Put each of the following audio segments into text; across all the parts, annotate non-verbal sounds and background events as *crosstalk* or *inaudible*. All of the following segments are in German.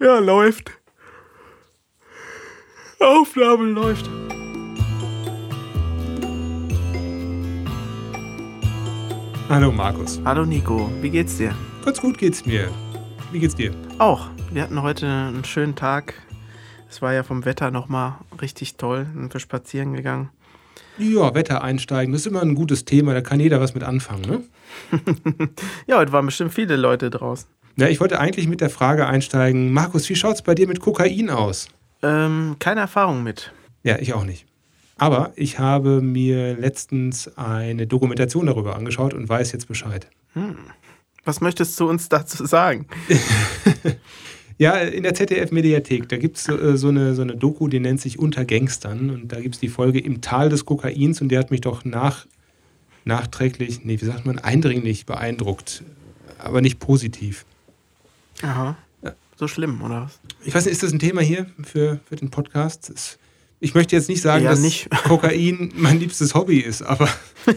Ja, läuft. Aufnahme läuft. Hallo Markus. Hallo Nico, wie geht's dir? Ganz gut geht's mir. Wie geht's dir? Auch. Wir hatten heute einen schönen Tag. Es war ja vom Wetter nochmal richtig toll. Sind wir spazieren gegangen. Ja, Wetter einsteigen, das ist immer ein gutes Thema, da kann jeder was mit anfangen, ne? *laughs* ja, heute waren bestimmt viele Leute draußen. Ja, ich wollte eigentlich mit der Frage einsteigen, Markus, wie schaut's bei dir mit Kokain aus? Ähm, keine Erfahrung mit. Ja, ich auch nicht. Aber ich habe mir letztens eine Dokumentation darüber angeschaut und weiß jetzt Bescheid. Hm. Was möchtest du uns dazu sagen? *laughs* ja, in der ZDF-Mediathek, da gibt es äh, so, eine, so eine Doku, die nennt sich Unter Gangstern. Und da gibt es die Folge Im Tal des Kokains und die hat mich doch nach, nachträglich, nee, wie sagt man, eindringlich beeindruckt. Aber nicht positiv. Aha. So schlimm, oder was? Ich weiß nicht, ist das ein Thema hier für, für den Podcast? Das ich möchte jetzt nicht sagen, ja, dass nicht. *laughs* Kokain mein liebstes Hobby ist, aber. *laughs*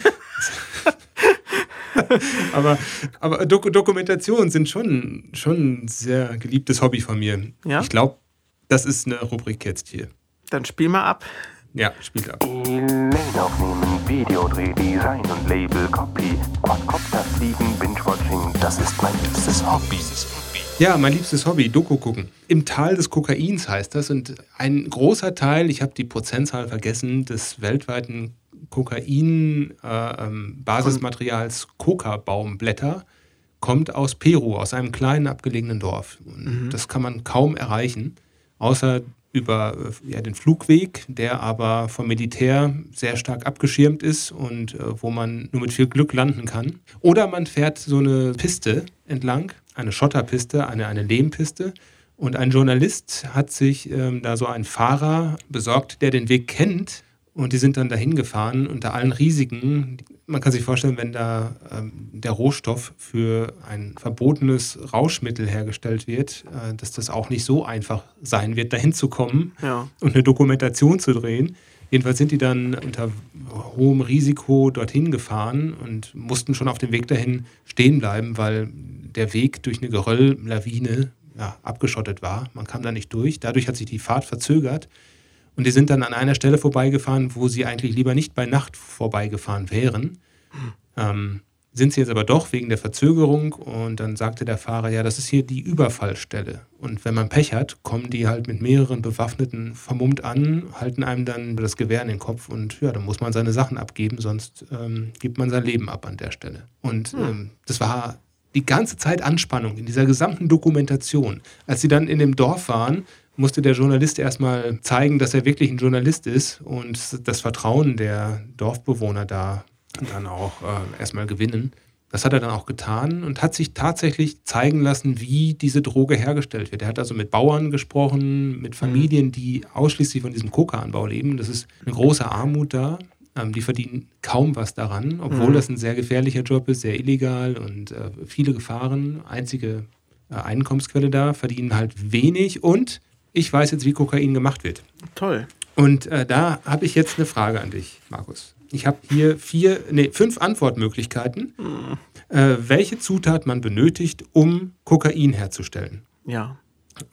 aber aber Dok Dokumentationen sind schon, schon ein sehr geliebtes Hobby von mir. Ja? Ich glaube, das ist eine Rubrik jetzt hier. Dann spiel mal ab. Ja, spielt ab. E-Mail aufnehmen, Videodreh, Design und Label, Copy, Quadcopter fliegen, Binge-Watching, das ist mein liebstes Hobby. Ja, mein liebstes Hobby, Doku gucken. Im Tal des Kokains heißt das. Und ein großer Teil, ich habe die Prozentzahl vergessen, des weltweiten Kokain-Basismaterials äh, ähm, Coca-Baumblätter kommt aus Peru, aus einem kleinen abgelegenen Dorf. Und mhm. das kann man kaum erreichen, außer über äh, ja, den Flugweg, der aber vom Militär sehr stark abgeschirmt ist und äh, wo man nur mit viel Glück landen kann. Oder man fährt so eine Piste entlang, eine Schotterpiste, eine, eine Lehmpiste. Und ein Journalist hat sich ähm, da so einen Fahrer besorgt, der den Weg kennt. Und die sind dann dahin gefahren unter allen Risiken, man kann sich vorstellen, wenn da ähm, der Rohstoff für ein verbotenes Rauschmittel hergestellt wird, äh, dass das auch nicht so einfach sein wird, dahin zu kommen ja. und eine Dokumentation zu drehen. Jedenfalls sind die dann unter hohem Risiko dorthin gefahren und mussten schon auf dem Weg dahin stehen bleiben, weil der Weg durch eine Gerölllawine ja, abgeschottet war. Man kam da nicht durch. Dadurch hat sich die Fahrt verzögert. Und die sind dann an einer Stelle vorbeigefahren, wo sie eigentlich lieber nicht bei Nacht vorbeigefahren wären. Ähm, sind sie jetzt aber doch wegen der Verzögerung und dann sagte der Fahrer, ja, das ist hier die Überfallstelle. Und wenn man Pech hat, kommen die halt mit mehreren Bewaffneten vermummt an, halten einem dann das Gewehr in den Kopf und ja, dann muss man seine Sachen abgeben, sonst ähm, gibt man sein Leben ab an der Stelle. Und ähm, das war die ganze Zeit Anspannung in dieser gesamten Dokumentation. Als sie dann in dem Dorf waren, musste der Journalist erstmal zeigen, dass er wirklich ein Journalist ist und das Vertrauen der Dorfbewohner da dann auch äh, erstmal gewinnen. Das hat er dann auch getan und hat sich tatsächlich zeigen lassen, wie diese Droge hergestellt wird. Er hat also mit Bauern gesprochen, mit Familien, die ausschließlich von diesem Coca-Anbau leben. Das ist eine große Armut da. Ähm, die verdienen kaum was daran, obwohl mhm. das ein sehr gefährlicher Job ist, sehr illegal und äh, viele Gefahren. Einzige äh, Einkommensquelle da, verdienen halt wenig und ich weiß jetzt, wie Kokain gemacht wird. Toll. Und äh, da habe ich jetzt eine Frage an dich, Markus. Ich habe hier vier, nee, fünf Antwortmöglichkeiten, mhm. welche Zutat man benötigt, um Kokain herzustellen. Ja.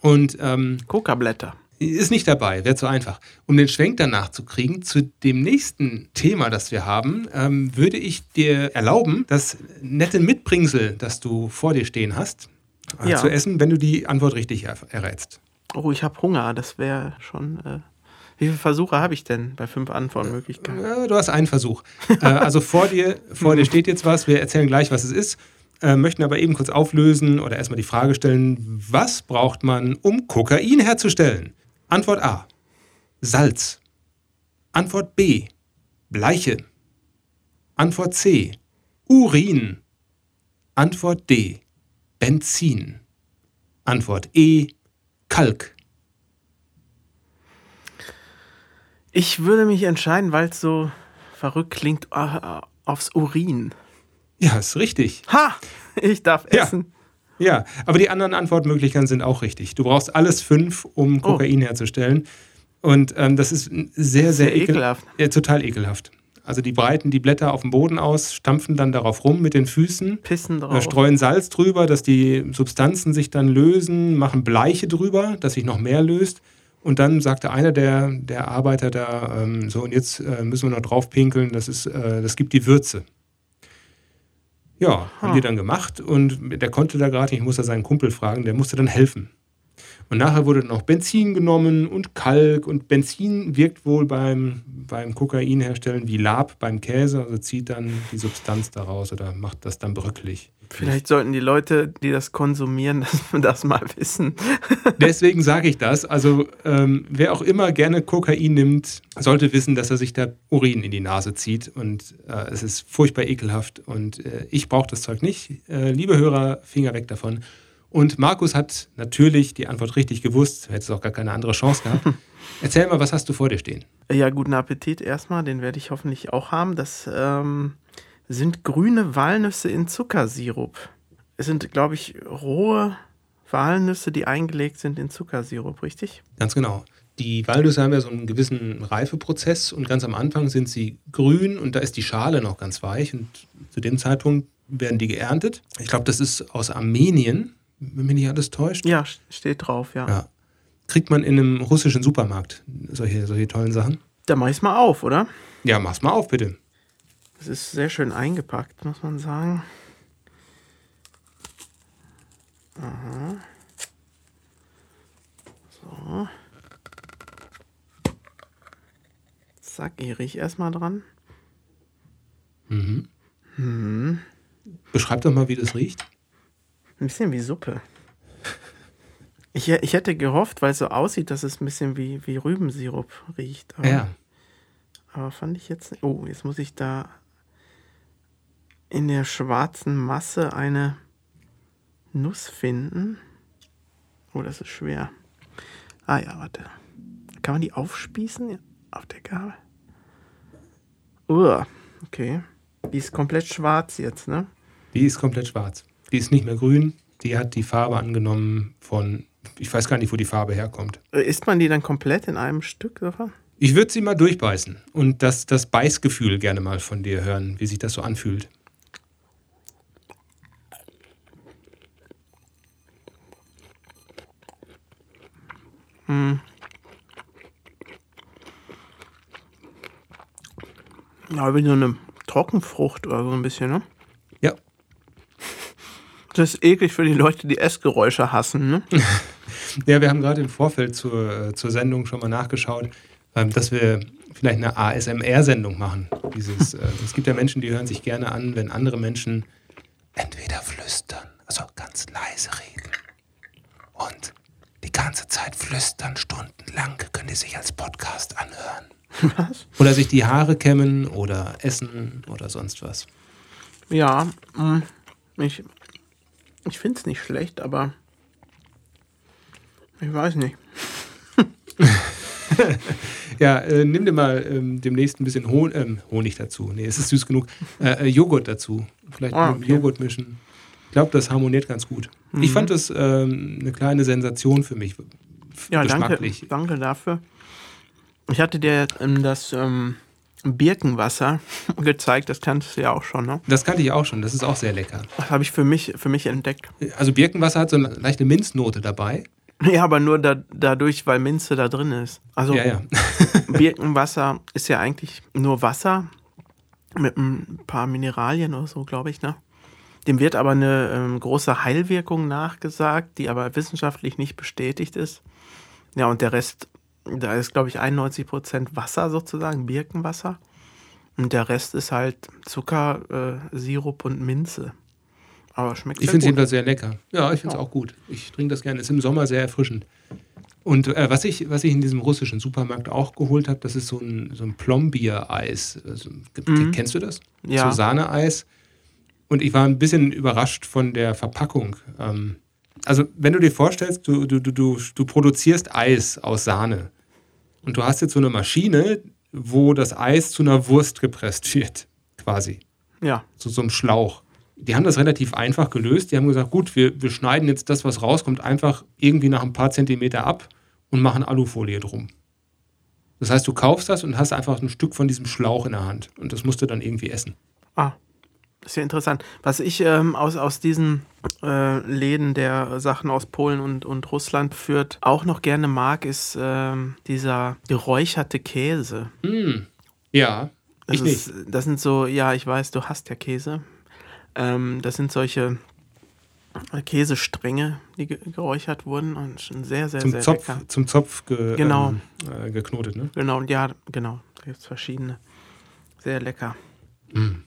Und ähm, Coca-Blätter. Ist nicht dabei, wäre zu einfach. Um den Schwenk danach zu kriegen, zu dem nächsten Thema, das wir haben, ähm, würde ich dir erlauben, das nette Mitbringsel, das du vor dir stehen hast, äh, ja. zu essen, wenn du die Antwort richtig er errätst. Oh, ich habe Hunger. Das wäre schon. Äh, wie viele Versuche habe ich denn bei fünf Antwortmöglichkeiten? Ja, du hast einen Versuch. äh, also vor dir, vor dir *laughs* steht jetzt was. Wir erzählen gleich, was es ist. Äh, möchten aber eben kurz auflösen oder erstmal die Frage stellen: Was braucht man, um Kokain herzustellen? Antwort A: Salz. Antwort B: Bleiche. Antwort C: Urin. Antwort D: Benzin. Antwort E: Kalk? Ich würde mich entscheiden, weil es so verrückt klingt, äh, aufs Urin. Ja, ist richtig. Ha! Ich darf essen. Ja, ja aber die anderen Antwortmöglichkeiten sind auch richtig. Du brauchst alles fünf, um oh. Kokain oh. herzustellen. Und ähm, das ist sehr, sehr, sehr ekelhaft. Ja, total ekelhaft. Also die breiten die Blätter auf dem Boden aus, stampfen dann darauf rum mit den Füßen, Pissen äh, drauf. streuen Salz drüber, dass die Substanzen sich dann lösen, machen Bleiche drüber, dass sich noch mehr löst. Und dann sagte einer der, der Arbeiter da, ähm, so und jetzt äh, müssen wir noch drauf pinkeln, das, ist, äh, das gibt die Würze. Ja, haben Ha. die dann gemacht und der konnte da gerade nicht, ich musste seinen Kumpel fragen, der musste dann helfen. Und nachher wurde dann noch Benzin genommen und Kalk und Benzin wirkt wohl beim, beim Kokainherstellen wie Lab beim Käse, also zieht dann die Substanz daraus oder macht das dann bröckelig. Vielleicht sollten die Leute, die das konsumieren, *laughs* das, das mal wissen. *laughs* Deswegen sage ich das. Also ähm, wer auch immer gerne Kokain nimmt, sollte wissen, dass er sich da Urin in die Nase zieht. Und äh, es ist furchtbar ekelhaft. Und äh, ich brauche das Zeug nicht. Äh, liebe Hörer, Finger weg davon. Und Markus hat natürlich die Antwort richtig gewusst. Hätte es auch gar keine andere Chance gehabt. *laughs* Erzähl mal, was hast du vor dir stehen? Ja, guten Appetit erstmal, den werde ich hoffentlich auch haben. Das ähm, sind grüne Walnüsse in Zuckersirup. Es sind, glaube ich, rohe Walnüsse, die eingelegt sind in Zuckersirup, richtig? Ganz genau. Die Walnüsse haben ja so einen gewissen Reifeprozess und ganz am Anfang sind sie grün und da ist die Schale noch ganz weich und zu dem Zeitpunkt werden die geerntet. Ich glaube, das ist aus Armenien, wenn mich nicht alles täuscht. Ja, st- steht drauf, ja. Ja. Kriegt man in einem russischen Supermarkt solche, solche tollen Sachen? Da mach ich's mal auf, oder? Ja, mach's mal auf, bitte. Das ist sehr schön eingepackt, muss man sagen. Aha. So. Zack, ich riech erstmal dran. Beschreib doch mal, wie das riecht. Ein bisschen wie Suppe. Ich, ich hätte gehofft, weil es so aussieht, dass es ein bisschen wie, wie Rübensirup riecht. Aber, Ja. aber fand ich jetzt nicht. Oh, jetzt muss ich da in der schwarzen Masse eine Nuss finden. Oh, das ist schwer. Ah ja, warte. Kann man die aufspießen Ja, auf der Gabel? Uah, okay. Die ist komplett schwarz jetzt, ne? Die ist komplett schwarz. Die ist nicht mehr grün. Die hat die Farbe angenommen von, ich weiß gar nicht, wo die Farbe herkommt. Äh, Isst man die dann komplett in einem Stück? Oder? Ich würde sie mal durchbeißen und das, das Beißgefühl gerne mal von dir hören, wie sich das so anfühlt. Ja, wie so eine Trockenfrucht oder so ein bisschen, ne? Ja, Das ist eklig für die Leute, die Essgeräusche hassen, ne? *laughs* Ja, wir haben gerade im Vorfeld zur, zur Sendung schon mal nachgeschaut, ähm, dass wir vielleicht eine ASMR-Sendung machen. Dieses, äh, es gibt ja Menschen, die hören sich gerne an, wenn andere Menschen entweder flüstern, also ganz leise reden und die ganze Zeit flüstern, stundenlang, können die sich als Podcast anhören. Was? Oder sich die Haare kämmen oder essen oder sonst was. Ja, mm, ich, ich finde es nicht schlecht, aber ich weiß nicht. *laughs* Ja, äh, nimm dir mal ähm, demnächst ein bisschen Hon ähm, Honig dazu. Nee, es ist süß genug. Äh, äh, Joghurt dazu. Vielleicht Ah, mit okay. Joghurt mischen. Ich glaube, das harmoniert ganz gut. Ich fand das ähm, eine kleine Sensation für mich. Ja, danke, danke dafür. Ich hatte dir ähm, das ähm, Birkenwasser *laughs* gezeigt, das kanntest du ja auch schon, ne? Das kannte ich auch schon. Das ist auch sehr lecker. Das habe ich für mich, für mich entdeckt. Also Birkenwasser hat so eine leichte Minznote dabei. Ja, aber nur da, dadurch, weil Minze da drin ist. Also Ja, ja. *laughs* Birkenwasser ist ja eigentlich nur Wasser mit ein paar Mineralien oder so, glaube ich, ne? Dem wird aber eine ähm, große Heilwirkung nachgesagt, die aber wissenschaftlich nicht bestätigt ist. Ja, und der Rest, da ist, glaube ich, 91% Wasser sozusagen, Birkenwasser. Und der Rest ist halt Zucker, äh, Sirup und Minze. Aber schmeckt Ich finde es jedenfalls sehr lecker. Ja, ich finde es auch gut. Ich trinke das gerne. Ist im Sommer sehr erfrischend. Und äh, was, ich, was ich in diesem russischen Supermarkt auch geholt habe, das ist so ein, so ein Plombier-Eis. Also, Kennst du das? Mhm. Ja. So Sahne-Eis. Und ich war ein bisschen überrascht von der Verpackung. Ähm, also, wenn du dir vorstellst, du, du, du, du, du produzierst Eis aus Sahne. Und du hast jetzt so eine Maschine, wo das Eis zu einer Wurst gepresst *laughs* wird, quasi Ja, zu so einem Schlauch. Die haben das relativ einfach gelöst. Die haben gesagt, gut, wir, wir schneiden jetzt das, was rauskommt, einfach irgendwie nach ein paar Zentimeter ab und machen Alufolie drum. Das heißt, du kaufst das und hast einfach ein Stück von diesem Schlauch in der Hand. Und das musst du dann irgendwie essen. Ah, ist ja interessant. Was ich ähm, aus, aus diesen äh, Läden, der Sachen aus Polen und, und Russland führt, auch noch gerne mag, ist ähm, dieser geräucherte Käse. Mm. Ja, ich Das, ist, das sind so, ja, ich weiß, du hast ja Käse. Ähm, das sind solche äh, Käsestränge, die ge geräuchert wurden und schon sehr, sehr, Zum sehr Zopf, lecker. zum Zopf ge, Genau. ähm, äh, geknotet, ne? Genau, ja, genau. Da gibt es verschiedene. Sehr lecker.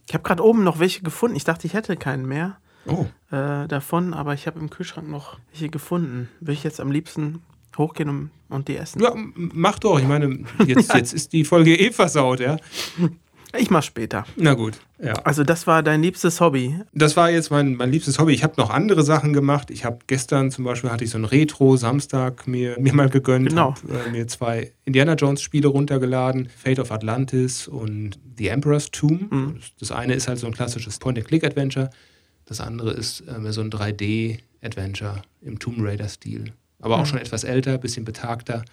Ich habe gerade oben noch welche gefunden. Ich dachte, ich hätte keinen mehr Oh, äh, davon, aber ich habe im Kühlschrank noch welche gefunden. Würde ich jetzt am liebsten hochgehen und, und die essen. ja, mach doch. Ich meine, *laughs* jetzt, jetzt ist die Folge eh versaut, ja? Ich mach später. Na gut, ja. Also das war dein liebstes Hobby. Das war jetzt mein, mein liebstes Hobby. Ich habe noch andere Sachen gemacht. Ich habe gestern zum Beispiel hatte ich so ein Retro-Samstag mir, mir mal gegönnt. Genau. Hab, äh, mir zwei Indiana Jones-Spiele runtergeladen. Fate of Atlantis und The Emperor's Tomb. Mhm. Das eine ist halt so ein klassisches Point-and-Click-Adventure. Das andere ist äh, so ein 3D-Adventure im Tomb Raider-Stil. Aber Mhm. auch schon etwas älter, bisschen betagter.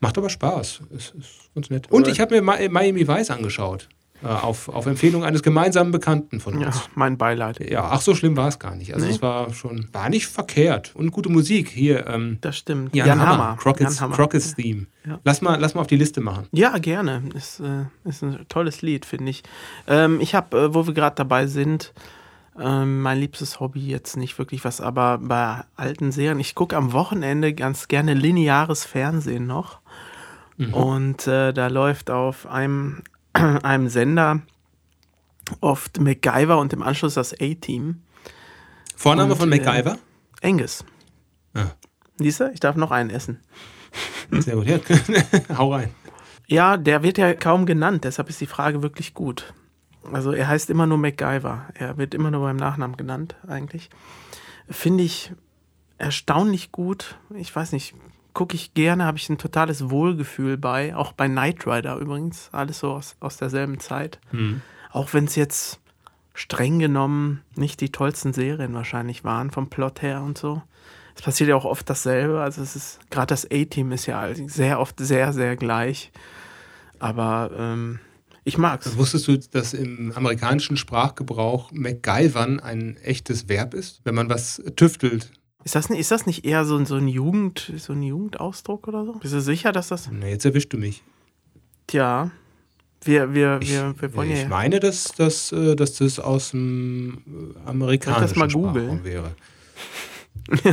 Macht aber Spaß. Ist, ist ganz nett. Und ich habe mir Mi- Miami Vice angeschaut. Äh, auf, auf Empfehlung eines gemeinsamen Bekannten von uns. Ja, mein Beileid. Ja, ach, so schlimm war es gar nicht. Also Nee. es war schon, war nicht verkehrt. Und gute Musik. Hier, ähm, Das stimmt. Jan, Hammer, Crockett's, Jan Hammer. Crockett's Theme. Ja. Lass, mal, lass mal auf die Liste machen. Ja, gerne. Ist, äh, ist ein tolles Lied, finde ich. Ähm, ich habe, äh, wo wir gerade dabei sind, ähm, mein liebstes Hobby jetzt nicht wirklich was, aber bei alten Serien, ich gucke am Wochenende ganz gerne lineares Fernsehen noch. Und äh, da läuft auf einem, *clears throat* einem Sender oft MacGyver und im Anschluss das A-Team. Vorname Und, von äh, MacGyver? Angus. Ah, Siehst du, ich darf noch einen essen. *laughs* sehr gut. Ja. *laughs* Hau rein. Ja, der wird ja kaum genannt, deshalb ist die Frage wirklich gut. Also er heißt immer nur MacGyver. Er wird immer nur beim Nachnamen genannt, eigentlich. Finde ich erstaunlich gut. Ich weiß nicht, gucke ich gerne, habe ich ein totales Wohlgefühl bei. Auch bei Knight Rider übrigens. Alles so aus, aus derselben Zeit. Hm. Auch wenn es jetzt streng genommen nicht die tollsten Serien wahrscheinlich waren, vom Plot her und so. Es passiert ja auch oft dasselbe. Also es ist, gerade das A-Team ist ja sehr oft sehr, sehr gleich. Aber ähm, ich mag's. Wusstest du, dass im amerikanischen Sprachgebrauch MacGyvern ein echtes Verb ist, wenn man was tüftelt? Ist das, nicht- ist das nicht eher so, ein- so ein Jugend, so ein Jugendausdruck oder so? Bist du sicher, dass das. Na, jetzt erwischst du mich. Tja. Wir, wir, Ich, wir, wir wollen ich ja. meine, dass, dass, äh, dass das aus dem äh, amerikanischen mal Sprachraum wäre.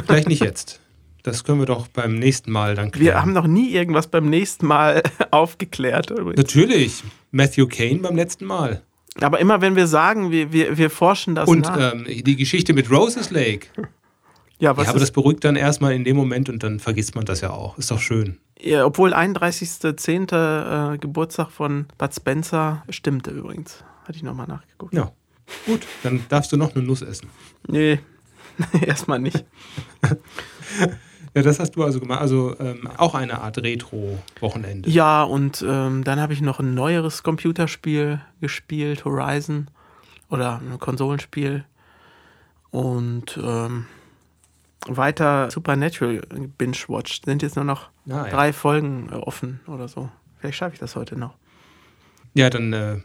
Vielleicht nicht jetzt. Das können wir doch beim nächsten Mal dann klären. Wir haben noch nie irgendwas beim nächsten Mal *laughs* aufgeklärt. übrigens. Natürlich. Matthew Kane beim letzten Mal. Aber immer wenn wir sagen, wir, wir, wir forschen das Und nach. ähm, die Geschichte mit Roses Lake. Ja, was ja, aber das beruhigt dann erstmal in dem Moment und dann vergisst man das ja auch. Ist doch schön. ja, obwohl 31.10. Äh, Geburtstag von Bud Spencer stimmte übrigens. Hatte ich nochmal nachgeguckt. Ja. Gut, dann darfst du noch eine Nuss essen. Nee, *laughs* erstmal nicht. *laughs* Ja, das hast du also gemacht. Also ähm, auch eine Art Retro-Wochenende. Ja, und ähm, dann habe ich noch ein neueres Computerspiel gespielt, Horizon. Oder ein Konsolenspiel. Und ähm, weiter Supernatural binge-watched. Sind jetzt nur noch Ah, ja. drei Folgen äh, offen oder so. Vielleicht schaffe ich das heute noch. Ja, dann, äh,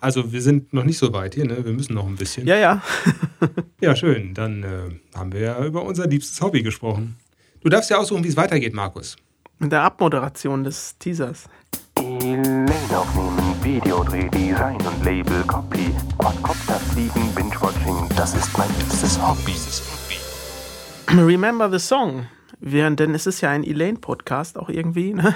also wir sind noch nicht so weit hier, ne? Wir müssen noch ein bisschen. Ja, ja. *laughs* Ja, schön. Dann äh, haben wir ja über unser liebstes Hobby gesprochen. Du darfst ja aussuchen, wie es weitergeht, Markus. Mit der Abmoderation des Teasers. Elaine aufnehmen, Videodreh, Design und Label, Copy, Quadcopter fliegen, Binge-Watching, das ist mein liebstes Hobby. Remember the Song. Während, denn es ist ja ein Elaine-Podcast auch irgendwie. Ne?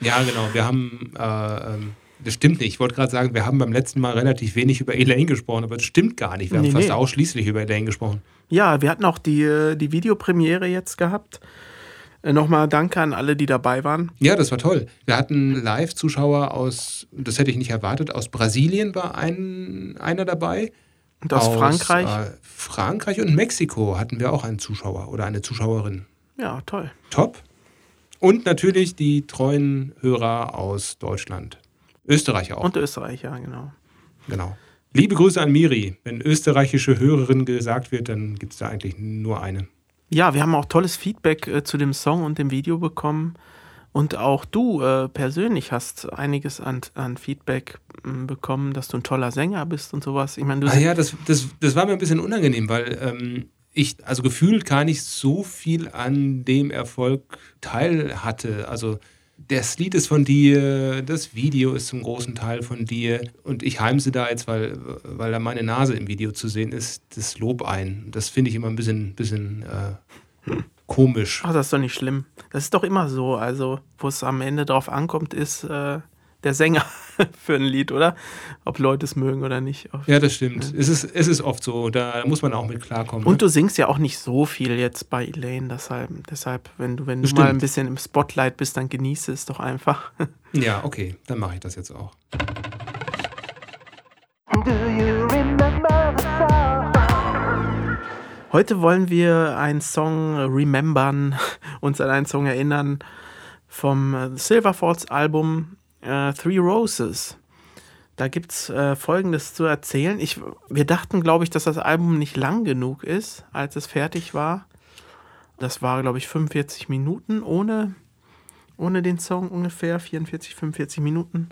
Ja, genau. Wir haben, äh, ähm, das stimmt nicht. Ich wollte gerade sagen, wir haben beim letzten Mal relativ wenig über Elaine gesprochen, aber das stimmt gar nicht. Wir haben Nee, fast nee. ausschließlich über Elaine gesprochen. Ja, wir hatten auch die, äh, die Videopremiere jetzt gehabt. Äh, Nochmal danke an alle, die dabei waren. Ja, das war toll. Wir hatten Live-Zuschauer aus, das hätte ich nicht erwartet, aus Brasilien war ein, einer dabei. Und aus, Frankreich. Äh, Frankreich und Mexiko hatten wir auch einen Zuschauer oder eine Zuschauerin. ja, toll. Top. Und natürlich die treuen Hörer aus Deutschland. Österreich auch. Und Österreich, ja, genau. Genau. Liebe Grüße an Miri. Wenn österreichische Hörerin gesagt wird, dann gibt es da eigentlich nur eine. Ja, wir haben auch tolles Feedback äh, zu dem Song und dem Video bekommen. Und auch du äh, persönlich hast einiges an, an Feedback m, bekommen, dass du ein toller Sänger bist und sowas. Ich meine, du Ah ja, das, das, das war mir ein bisschen unangenehm, weil ähm, ich, also gefühlt gar nicht so viel an dem Erfolg teil hatte. Also das Lied ist von dir, das Video ist zum großen Teil von dir und ich heimse da jetzt, weil, weil da meine Nase im Video zu sehen ist, das Lob ein. Das finde ich immer ein bisschen, bisschen äh, komisch. Ach, das ist doch nicht schlimm. Das ist doch immer so. Also, wo es am Ende drauf ankommt, ist äh, der Sänger *laughs* für ein Lied, oder? Ob Leute es mögen oder nicht. Ja, das stimmt. Es ist, es ist oft so, da muss man auch mit klarkommen. Und ne? du singst ja auch nicht so viel jetzt bei Elaine, deshalb, deshalb wenn du, wenn du mal ein bisschen im Spotlight bist, dann genieße es doch einfach. *laughs* Ja, okay, dann mache ich das jetzt auch. Heute wollen wir einen Song remembern, *laughs* uns an einen Song erinnern vom äh, Silver Falls Album äh, Three Roses. Da gibt es äh, Folgendes zu erzählen. Ich, wir dachten, glaube ich, dass das Album nicht lang genug ist, als es fertig war. Das war, glaube ich, 45 Minuten ohne, ohne den Song ungefähr, 44, 45 Minuten.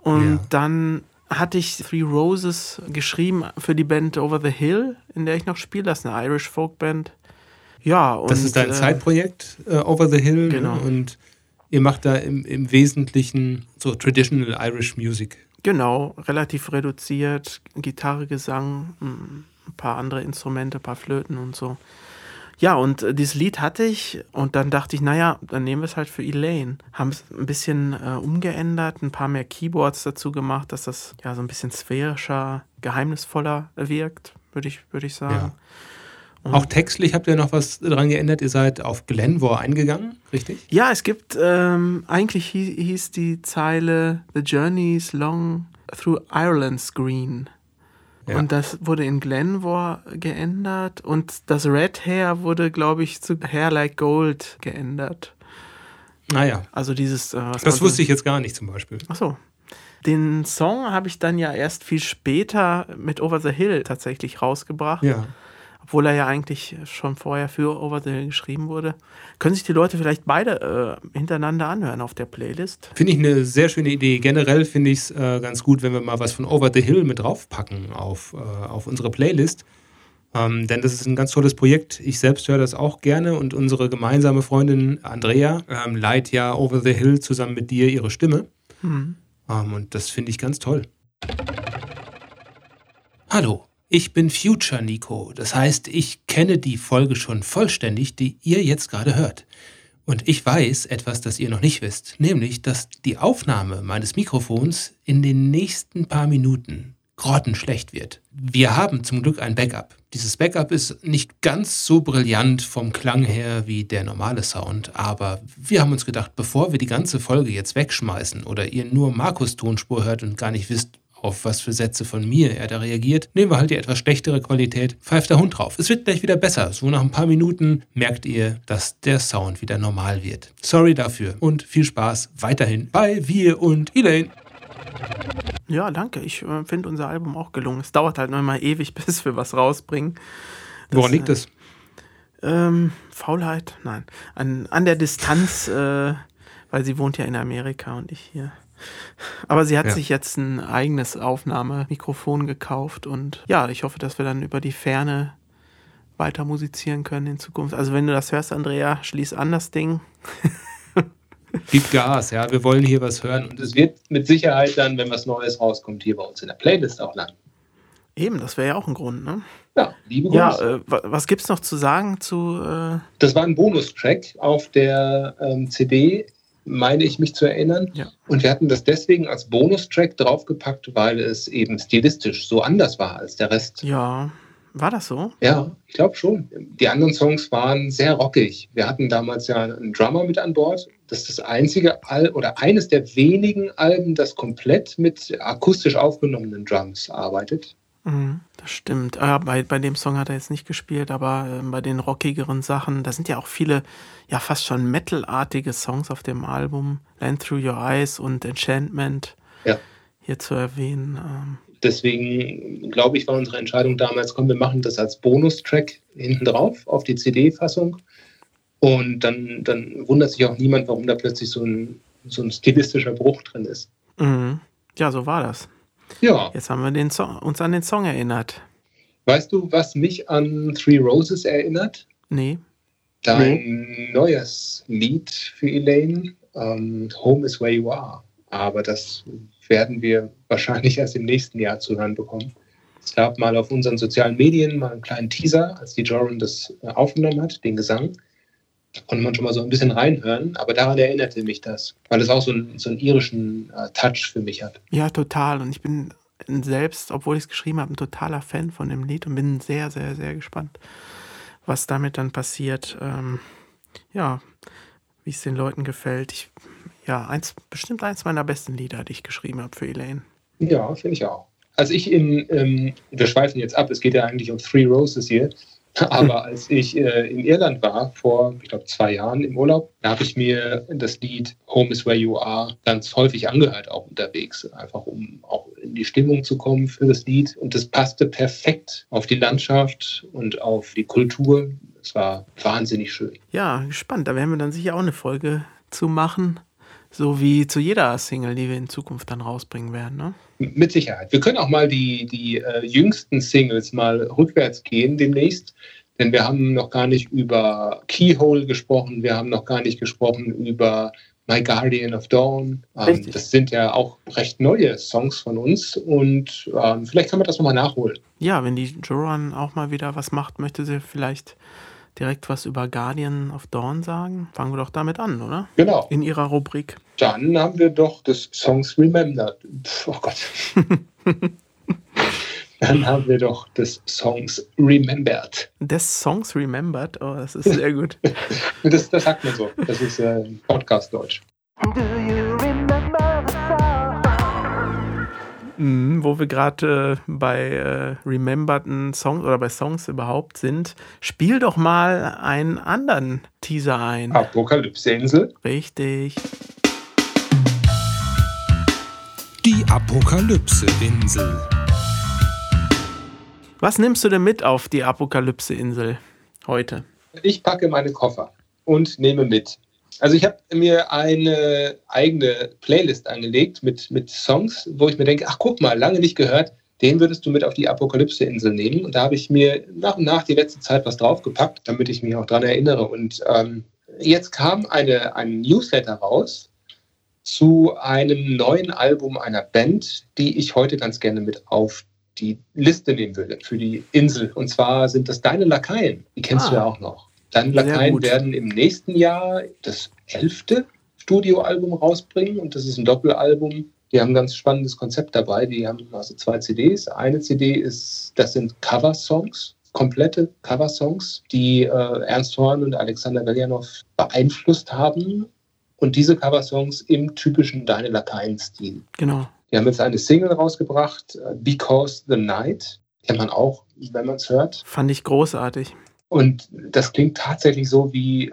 Und Ja. dann hatte ich Three Roses geschrieben für die Band Over the Hill, in der ich noch spiele. Das ist eine Irish Folk Band. Ja, und, Das ist dein äh, Zeitprojekt, äh, Over the Hill. Genau. Ne? Und ihr macht da im, im Wesentlichen so Traditional Irish Music. Genau, relativ reduziert. Gitarre, Gesang, mh, ein paar andere Instrumente, ein paar Flöten und so. Ja, und äh, dieses Lied hatte ich und dann dachte ich, naja, dann nehmen wir es halt für Elaine. Haben es ein bisschen äh, umgeändert, ein paar mehr Keyboards dazu gemacht, dass das ja so ein bisschen sphärischer, geheimnisvoller wirkt, würde ich, würde ich sagen. Ja. Auch textlich habt ihr noch was dran geändert. Ihr seid auf Glenmore eingegangen, richtig? Ja, es gibt, ähm, eigentlich hieß, hieß die Zeile The Journey's Long Through Ireland's Green. Ja. Und das wurde in Glenmore geändert und das Red Hair wurde, glaube ich, zu Hair Like Gold geändert. Naja, Also dieses. Äh, das wusste ich jetzt gar nicht zum Beispiel. Ach so. Den Song habe ich dann ja erst viel später mit Over the Hill tatsächlich rausgebracht. Ja. Obwohl er ja eigentlich schon vorher für Over the Hill geschrieben wurde. Können sich die Leute vielleicht beide äh, hintereinander anhören auf der Playlist? Finde ich eine sehr schöne Idee. Generell finde ich es äh, ganz gut, wenn wir mal was von Over the Hill mit draufpacken auf, äh, auf unsere Playlist. Ähm, denn das ist ein ganz tolles Projekt. Ich selbst höre das auch gerne und unsere gemeinsame Freundin Andrea ähm, leiht ja Over the Hill zusammen mit dir ihre Stimme. Hm. Ähm, und das finde ich ganz toll. Hallo, ich bin Future Nico. Das heißt, ich kenne die Folge schon vollständig, die ihr jetzt gerade hört. Und ich weiß etwas, das ihr noch nicht wisst, nämlich, dass die Aufnahme meines Mikrofons in den nächsten paar Minuten grottenschlecht wird. Wir haben zum Glück ein Backup. Dieses Backup ist nicht ganz so brillant vom Klang her wie der normale Sound, aber wir haben uns gedacht, bevor wir die ganze Folge jetzt wegschmeißen oder ihr nur Markus Tonspur hört und gar nicht wisst, auf was für Sätze von mir er da reagiert, nehmen wir halt die etwas schlechtere Qualität, pfeift der Hund drauf. Es wird gleich wieder besser. So nach ein paar Minuten merkt ihr, dass der Sound wieder normal wird. Sorry dafür und viel Spaß weiterhin bei Wir und Elaine. Ja, danke. Ich äh, finde unser Album auch gelungen. Es dauert halt noch immer ewig, *laughs* bis wir was rausbringen. Das, Woran liegt äh, das? Ähm, Faulheit? Nein. An, an der Distanz, *laughs* äh, weil sie wohnt ja in Amerika und ich hier. Aber sie hat Ja. sich jetzt ein eigenes Aufnahmemikrofon gekauft und ja, ich hoffe, dass wir dann über die Ferne weiter musizieren können in Zukunft. Also wenn du das hörst, Andrea, schließ an das Ding. *laughs* Gib Gas, ja. Wir wollen hier was hören. Und es wird mit Sicherheit dann, wenn was Neues rauskommt, hier bei uns in der Playlist auch landen. Eben, das wäre ja auch ein Grund, ne? Ja, liebe Grüße. Ja, äh, wa- was gibt's noch zu sagen zu äh, Das war ein Bonustrack auf der ähm, CD, meine ich mich zu erinnern. Ja. Und wir hatten das deswegen als Bonustrack draufgepackt, weil es eben stilistisch so anders war als der Rest. ja, war das so? Ja, ich glaube schon. Die anderen Songs waren sehr rockig. Wir hatten damals ja einen Drummer mit an Bord. Das ist das einzige Al oder eines der wenigen Alben, das komplett mit akustisch aufgenommenen Drums arbeitet. Mhm, das stimmt. Ah, bei, bei dem Song hat er jetzt nicht gespielt, aber ähm, bei den rockigeren Sachen, da sind ja auch viele, ja fast schon Metal-artige Songs auf dem Album. Land Through Your Eyes und Enchantment Ja. hier zu erwähnen. Ähm, Deswegen glaube ich, war unsere Entscheidung damals, komm, wir machen das als Bonustrack hinten drauf auf die CD-Fassung. Und dann, dann wundert sich auch niemand, warum da plötzlich so ein, so ein stilistischer Bruch drin ist. Mhm. Ja, so war das. Ja. Jetzt haben wir den Song, uns an den Song erinnert. Weißt du, was mich an Three Roses erinnert? Nee. Dein neues Lied für Elaine, ähm, Home is Where You Are. Aber das werden wir wahrscheinlich erst im nächsten Jahr zu hören bekommen. Es gab mal auf unseren sozialen Medien mal einen kleinen Teaser, als die Joran das äh, aufgenommen hat, den Gesang. Da konnte man schon mal so ein bisschen reinhören, aber daran erinnerte mich das, weil es auch so einen, so einen irischen äh, Touch für mich hat. Ja, total. Und ich bin selbst, obwohl ich es geschrieben habe, ein totaler Fan von dem Lied und bin sehr, sehr, sehr gespannt, was damit dann passiert. Ähm, ja, wie es den Leuten gefällt. Ich, ja, eins, bestimmt eins meiner besten Lieder, die ich geschrieben habe für Elaine. Ja, finde ich auch. Als ich in, ähm, wir schweifen jetzt ab, es geht ja eigentlich um Three Roses hier, *laughs* aber als ich äh, in Irland war, vor, ich glaube, zwei Jahren im Urlaub, da habe ich mir das Lied Home is Where You Are ganz häufig angehört, auch unterwegs, einfach um auch in die Stimmung zu kommen für das Lied. Und das passte perfekt auf die Landschaft und auf die Kultur. Es war wahnsinnig schön. Ja, gespannt. Da werden wir dann sicher auch eine Folge zu machen. So wie zu jeder Single, die wir in Zukunft dann rausbringen werden. Ne? Mit Sicherheit. Wir können auch mal die, die äh, jüngsten Singles mal rückwärts gehen demnächst. Denn wir haben noch gar nicht über Keyhole gesprochen. Wir haben noch gar nicht gesprochen über My Guardian of Dawn. Ähm, das sind ja auch recht neue Songs von uns. Und ähm, vielleicht können wir das nochmal nachholen. Ja, wenn die Joran auch mal wieder was macht, möchte sie vielleicht direkt was über Guardian of Dawn sagen? Fangen wir doch damit an, oder? Genau. In ihrer Rubrik. Dann haben wir doch des Songs Remembered. Pff, oh Gott. *laughs* Dann haben wir doch des Songs Remembered. Des Songs Remembered? Oh, das ist sehr gut. *laughs* das, das sagt man so. Das ist äh, Podcast-Deutsch. Do you Mhm, wo wir gerade äh, bei äh, rememberten Songs oder bei Songs überhaupt sind, spiel doch mal einen anderen Teaser ein. Apokalypse-Insel. Richtig. Die Apokalypse-Insel. Was nimmst du denn mit auf die Apokalypse-Insel heute? Ich packe meine Koffer und nehme mit. Also ich habe mir eine eigene Playlist angelegt mit, mit Songs, wo ich mir denke, ach guck mal, lange nicht gehört, den würdest du mit auf die Apokalypse-Insel nehmen. Und da habe ich mir nach und nach die letzte Zeit was draufgepackt, damit ich mich auch daran erinnere. Und ähm, jetzt kam eine, ein Newsletter raus zu einem neuen Album einer Band, die ich heute ganz gerne mit auf die Liste nehmen würde für die Insel. Und zwar sind das Deine Lakaien. Die kennst Ah. du ja auch noch. Sehr Lakaien werden im nächsten Jahr das elfte Studioalbum rausbringen und das ist ein Doppelalbum. Die haben ein ganz spannendes Konzept dabei. Die haben also zwei CDs. Eine CD ist, das sind Cover-Songs, komplette Cover-Songs, die äh, Ernst Horn und Alexander Veljanov beeinflusst haben. Und diese Cover-Songs im typischen Deine Lakaien-Stil. Genau. Die haben jetzt eine Single rausgebracht, äh, Because the Night. Kennt man auch, wenn man es hört. Fand ich großartig. Und das klingt tatsächlich so, wie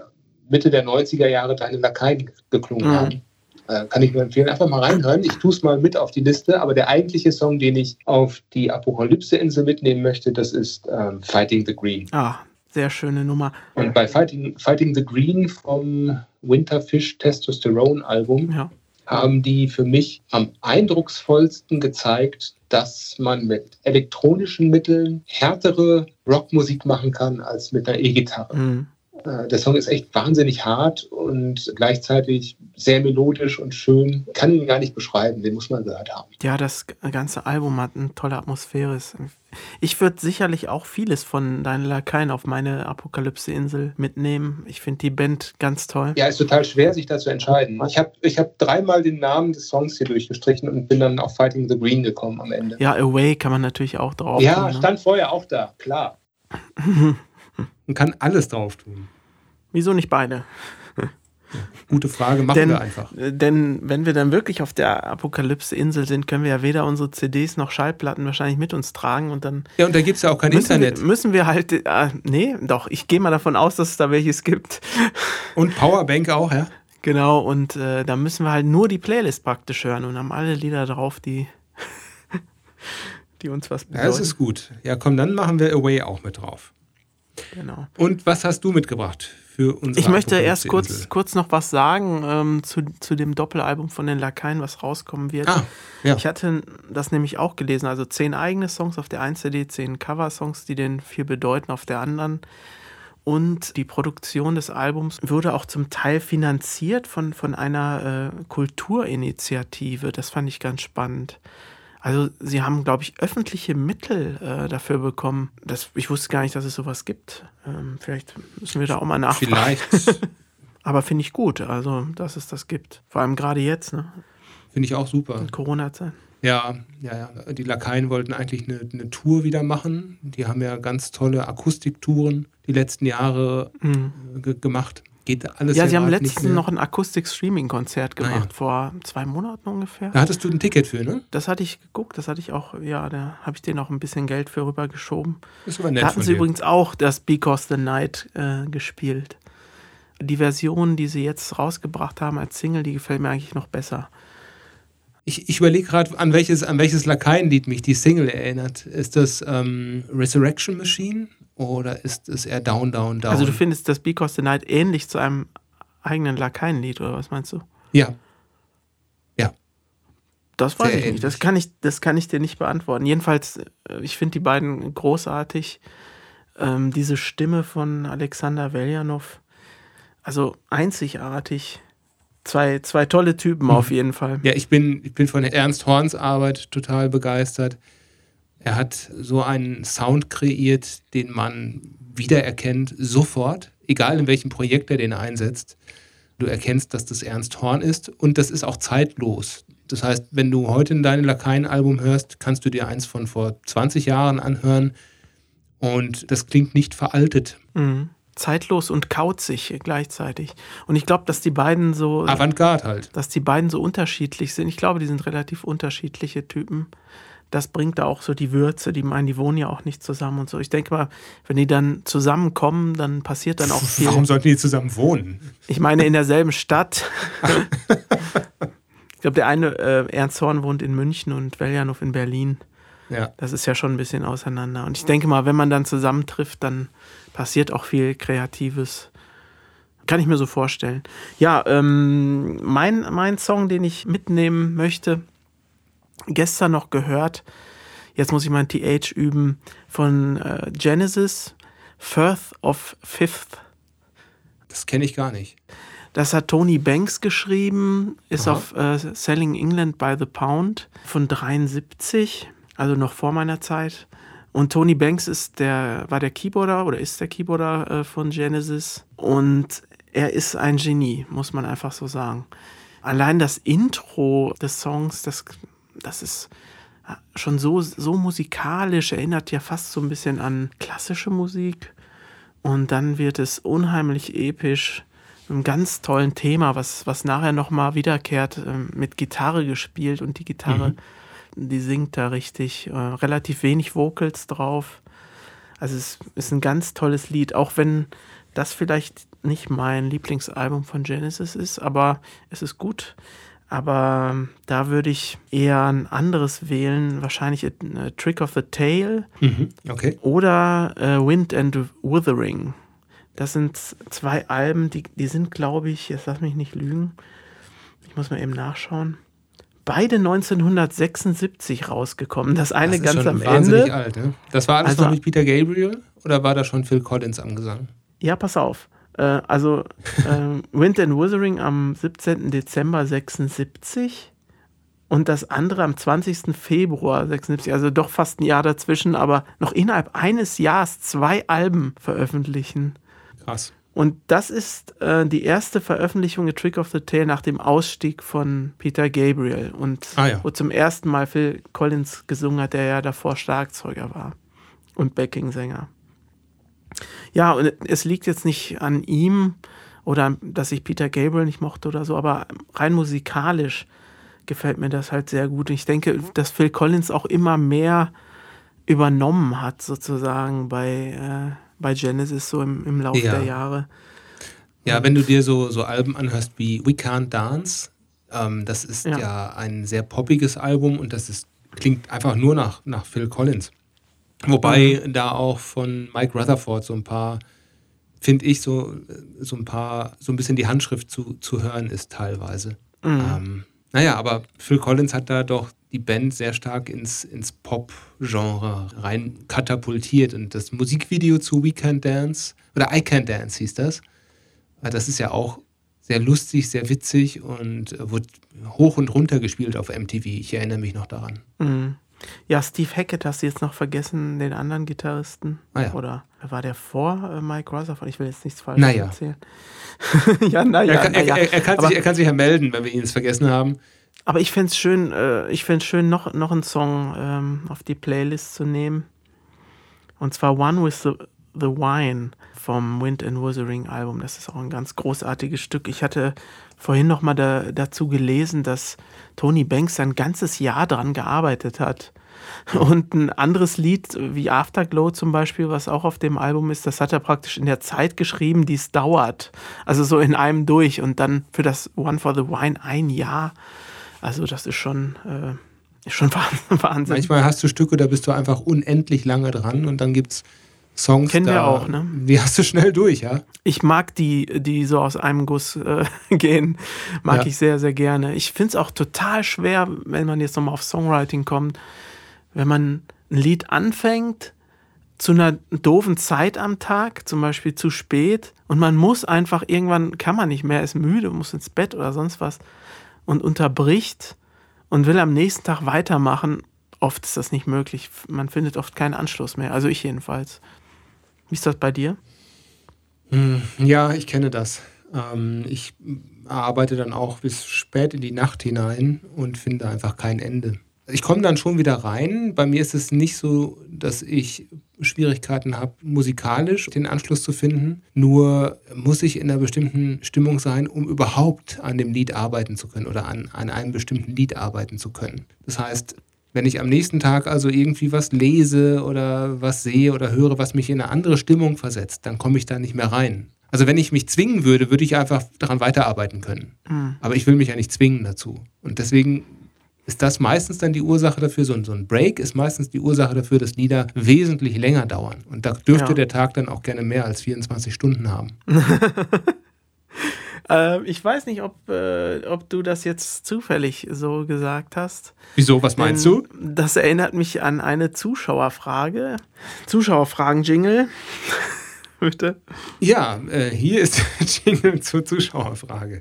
Mitte der 90er Jahre deine Lakaien geklungen Mhm. haben. Äh, kann ich nur empfehlen. Einfach mal reinhören. Ich tue es mal mit auf die Liste. Aber der eigentliche Song, den ich auf die Apokalypse-Insel mitnehmen möchte, das ist ähm, Fighting the Green. Ah, sehr schöne Nummer. Und bei Fighting, Fighting the Green vom Winterfish Testosterone Album Ja. Haben die für mich am eindrucksvollsten gezeigt, dass man mit elektronischen Mitteln härtere Rockmusik machen kann als mit einer E-Gitarre. Mhm. Äh, Der Song ist echt wahnsinnig hart und gleichzeitig sehr melodisch und schön. Kann ihn gar nicht beschreiben, den muss man gehört haben. Ja, das ganze Album hat eine tolle Atmosphäre. Ich würde sicherlich auch vieles von deinen Lakaien auf meine Apokalypse-Insel mitnehmen. Ich finde die Band ganz toll. Ja, ist total schwer, sich da zu entscheiden. Ich habe ich hab dreimal den Namen des Songs hier durchgestrichen und bin dann auf Fighting the Green gekommen am Ende. Ja, Away kann man natürlich auch drauf Ja, tun, ne? stand vorher auch da, klar. *laughs* Man kann alles drauf tun. Wieso nicht beide? Gute Frage, machen Denn, wir einfach. äh, denn wenn wir dann wirklich auf der Apokalypse-Insel sind, können wir ja weder unsere CDs noch Schallplatten wahrscheinlich mit uns tragen und dann Ja, und da gibt es ja auch kein müssen, Internet. wir, müssen wir halt, äh, nee, doch, ich gehe mal davon aus, dass es da welches gibt. Und Powerbank auch, ja? Genau, und äh, da müssen wir halt nur die Playlist praktisch hören und haben alle Lieder drauf, die, die uns was Ja, bedeuten. das ist gut. Ja, komm, dann machen wir Away auch mit drauf. genau. Und was hast du mitgebracht für unsere Ich möchte erst kurz, kurz noch was sagen ähm, zu, zu dem Doppelalbum von den Lakaien, was rauskommen wird. Ah, ja. Ich hatte das nämlich auch gelesen. Also zehn eigene Songs auf der einen CD, zehn Cover-Songs, die den viel bedeuten auf der anderen. Und die Produktion des Albums wurde auch zum Teil finanziert von, von einer äh, Kulturinitiative. Das fand ich ganz spannend. Also sie haben, glaube ich, öffentliche Mittel äh, dafür bekommen. Das, ich wusste gar nicht, dass es sowas gibt. Ähm, vielleicht müssen wir da auch mal nachfragen. Vielleicht *laughs* Aber finde ich gut, also dass es das gibt. Vor allem gerade jetzt, ne? finde ich auch super. In Corona-Zeit. Ja, ja, ja. Die Lakaien wollten eigentlich eine, eine Tour wieder machen. Die haben ja ganz tolle Akustiktouren die letzten Jahre äh, ge gemacht. Geht alles. Ja, sie haben letztens noch ein Akustik-Streaming-Konzert Ah, gemacht, vor zwei Monaten ungefähr. Da hattest du ein Ticket für, ne? Das hatte ich geguckt, das hatte ich auch, ja, da habe ich denen auch ein bisschen Geld für rübergeschoben. Das war nett Da hatten sie dir. übrigens auch das Because the Night äh, gespielt. Die Version, die sie jetzt rausgebracht haben als Single, die gefällt mir eigentlich noch besser. Ich, ich überlege gerade, an welches, an welches Lakaienlied mich die Single erinnert. Ist das ähm, Resurrection Machine oder ist es eher Down, Down, Down? Also du findest das Because the Night ähnlich zu einem eigenen Lakaienlied, oder was meinst du? ja. Ja. Das weiß Sehr ich nicht. Das kann ich, das kann ich dir nicht beantworten. Jedenfalls, äh, ich finde die beiden großartig. Ähm, diese Stimme von Alexander Veljanov, also einzigartig. Zwei, zwei tolle Typen auf jeden Fall. Ja, ich bin, ich bin von Ernst Horns Arbeit total begeistert. Er hat so einen Sound kreiert, den man wiedererkennt sofort, egal in welchem Projekt er den einsetzt. Du erkennst, dass das Ernst Horn ist und das ist auch zeitlos. Das heißt, wenn du heute in dein Lakaien-Album hörst, kannst du dir eins von vor 20 Jahren anhören und das klingt nicht veraltet. Mhm. Zeitlos und kauzig gleichzeitig. Und ich glaube, dass die beiden so, Avantgarde halt. dass die beiden so unterschiedlich sind. Ich glaube, die sind relativ unterschiedliche Typen. Das bringt da auch so die Würze. Die meinen, die wohnen ja auch nicht zusammen und so. Ich denke mal, wenn die dann zusammenkommen, dann passiert dann auch *laughs* viel. Warum sollten die zusammen wohnen? Ich meine, in derselben Stadt. *laughs* ich glaube, der eine, äh, Ernst Horn, wohnt in München und Veljanov in Berlin. Ja. Das ist ja schon ein bisschen auseinander. Und ich denke mal, wenn man dann zusammentrifft, dann passiert auch viel Kreatives. Kann ich mir so vorstellen. Ja, ähm, mein, mein Song, den ich mitnehmen möchte, gestern noch gehört, jetzt muss ich mein TH üben, von äh, Genesis, Firth of Fifth. Das kenne ich gar nicht. Das hat Tony Banks geschrieben, ist Aha. auf äh, Selling England by the Pound von 73, also noch vor meiner Zeit. Und Tony Banks ist der, war der Keyboarder oder ist der Keyboarder äh, von Genesis. Und er ist ein Genie, muss man einfach so sagen. Allein das Intro des Songs, das, das ist schon so, so musikalisch, erinnert ja fast so ein bisschen an klassische Musik. Und dann wird es unheimlich episch, mit einem ganz tollen Thema, was, was nachher nochmal wiederkehrt, ähm, mit Gitarre gespielt und die Gitarre, die singt da richtig, äh, relativ wenig Vocals drauf. Also es ist ein ganz tolles Lied, auch wenn das vielleicht nicht mein Lieblingsalbum von Genesis ist, aber es ist gut. Aber ähm, da würde ich eher ein anderes wählen, wahrscheinlich äh, Trick of the Tail Mhm. Okay. oder äh, Wind and Withering. Das sind zwei Alben, die, die sind, glaube ich, jetzt lass mich nicht lügen, ich muss mal eben nachschauen. Beide 1976 rausgekommen. Das eine das ganz am Ende. alt, ne? Das war alles Also- noch mit Peter Gabriel oder war da schon Phil Collins am Gesang? Ja, pass auf. Äh, also äh, Wind and Withering am 17. Dezember 76 und das andere am 20. Februar 76. Also doch fast ein Jahr dazwischen, aber noch innerhalb eines Jahres zwei Alben veröffentlichen. Krass. Und das ist äh, die erste Veröffentlichung der Trick of the Tail nach dem Ausstieg von Peter Gabriel und Ah ja. wo zum ersten Mal Phil Collins gesungen hat, der ja davor Schlagzeuger war und Backingsänger. Ja, und es liegt jetzt nicht an ihm oder dass ich Peter Gabriel nicht mochte oder so, aber rein musikalisch gefällt mir das halt sehr gut. Und ich denke, dass Phil Collins auch immer mehr übernommen hat, sozusagen bei, äh, bei Genesis so im, im Laufe Ja. der Jahre. Ja, wenn du dir so, so Alben anhörst wie We Can't Dance, ähm, das ist ja. Ja. ein sehr poppiges Album und das ist, klingt einfach nur nach, nach Phil Collins. Wobei Mhm. da auch von Mike Rutherford so ein paar finde ich, so, so ein paar, so ein bisschen die Handschrift zu, zu hören ist teilweise. Mhm. Ähm, naja, aber Phil Collins hat da doch die Band sehr stark ins, ins Pop-Genre rein katapultiert. Und das Musikvideo zu We Can't Dance, oder I Can't Dance hieß das, das ist ja auch sehr lustig, sehr witzig und wurde hoch und runter gespielt auf MTV. Ich erinnere mich noch daran. Mhm. Ja, Steve Hackett hast du jetzt noch vergessen, den anderen Gitarristen. Ah, ja. Oder war der vor äh, Mike Rutherford? Ich will jetzt nichts falsch naja. erzählen. *laughs* ja, naja. Er, er, er, er, kann sich, er kann sich ja melden, wenn wir ihn jetzt vergessen haben. Aber ich finde es schön, äh, ich find's schön, noch, noch einen Song ähm, auf die Playlist zu nehmen. Und zwar One with the, the Wine vom Wind and Wuthering Album. Das ist auch ein ganz großartiges Stück. Ich hatte vorhin noch mal da, dazu gelesen, dass Tony Banks ein ganzes Jahr dran gearbeitet hat. Und ein anderes Lied wie Afterglow zum Beispiel, was auch auf dem Album ist, das hat er praktisch in der Zeit geschrieben, die es dauert. Also so in einem durch und dann für das One for the Wine ein Jahr. Also das ist schon, äh, ist schon *laughs* Wahnsinn. Manchmal hast du Stücke, da bist du einfach unendlich lange dran und dann gibt es Songs. Kennen da, wir auch, ne? Die hast du schnell durch, ja? Ich mag die, die so aus einem Guss äh, *laughs* gehen, mag ja. ich sehr, sehr gerne. Ich finde es auch total schwer, wenn man jetzt nochmal auf Songwriting kommt, wenn man ein Lied anfängt zu einer doofen Zeit am Tag, zum Beispiel zu spät, und man muss einfach irgendwann, kann man nicht mehr, ist müde, muss ins Bett oder sonst was und unterbricht und will am nächsten Tag weitermachen. Oft ist das nicht möglich. Man findet oft keinen Anschluss mehr. Also ich jedenfalls. Wie ist das bei dir? Hm, ja, ich kenne das. Ähm, ich arbeite dann auch bis spät in die Nacht hinein und finde einfach kein Ende. Ich komme dann schon wieder rein. Bei mir ist es nicht so, dass ich Schwierigkeiten habe, musikalisch den Anschluss zu finden. Nur muss ich in einer bestimmten Stimmung sein, um überhaupt an dem Lied arbeiten zu können oder an, an einem bestimmten Lied arbeiten zu können. Das heißt, wenn ich am nächsten Tag also irgendwie was lese oder was sehe oder höre, was mich in eine andere Stimmung versetzt, dann komme ich da nicht mehr rein. Also wenn ich mich zwingen würde, würde ich einfach daran weiterarbeiten können. Mhm. Aber ich will mich ja nicht zwingen dazu. Und deswegen ist das meistens dann die Ursache dafür, so ein, so ein Break ist meistens die Ursache dafür, dass Lieder wesentlich länger dauern. Und da dürfte ja. der Tag dann auch gerne mehr als 24 Stunden haben. *laughs* Äh, ich weiß nicht, ob, äh, ob du das jetzt zufällig so gesagt hast. Wieso? Was meinst Denn du? Das erinnert mich an eine Zuschauerfrage. Zuschauerfragen-Jingle. *laughs* Bitte. Ja, äh, hier ist der *laughs* Jingle zur Zuschauerfrage.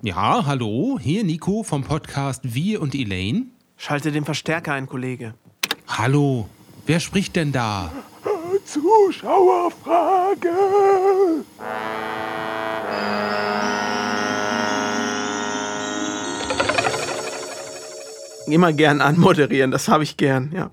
Ja, hallo, hier Nico vom Podcast Wir und Elaine. Schalte den Verstärker ein, Kollege. Hallo, wer spricht denn da? Zuschauerfrage. Immer gern anmoderieren, das habe ich gern, ja.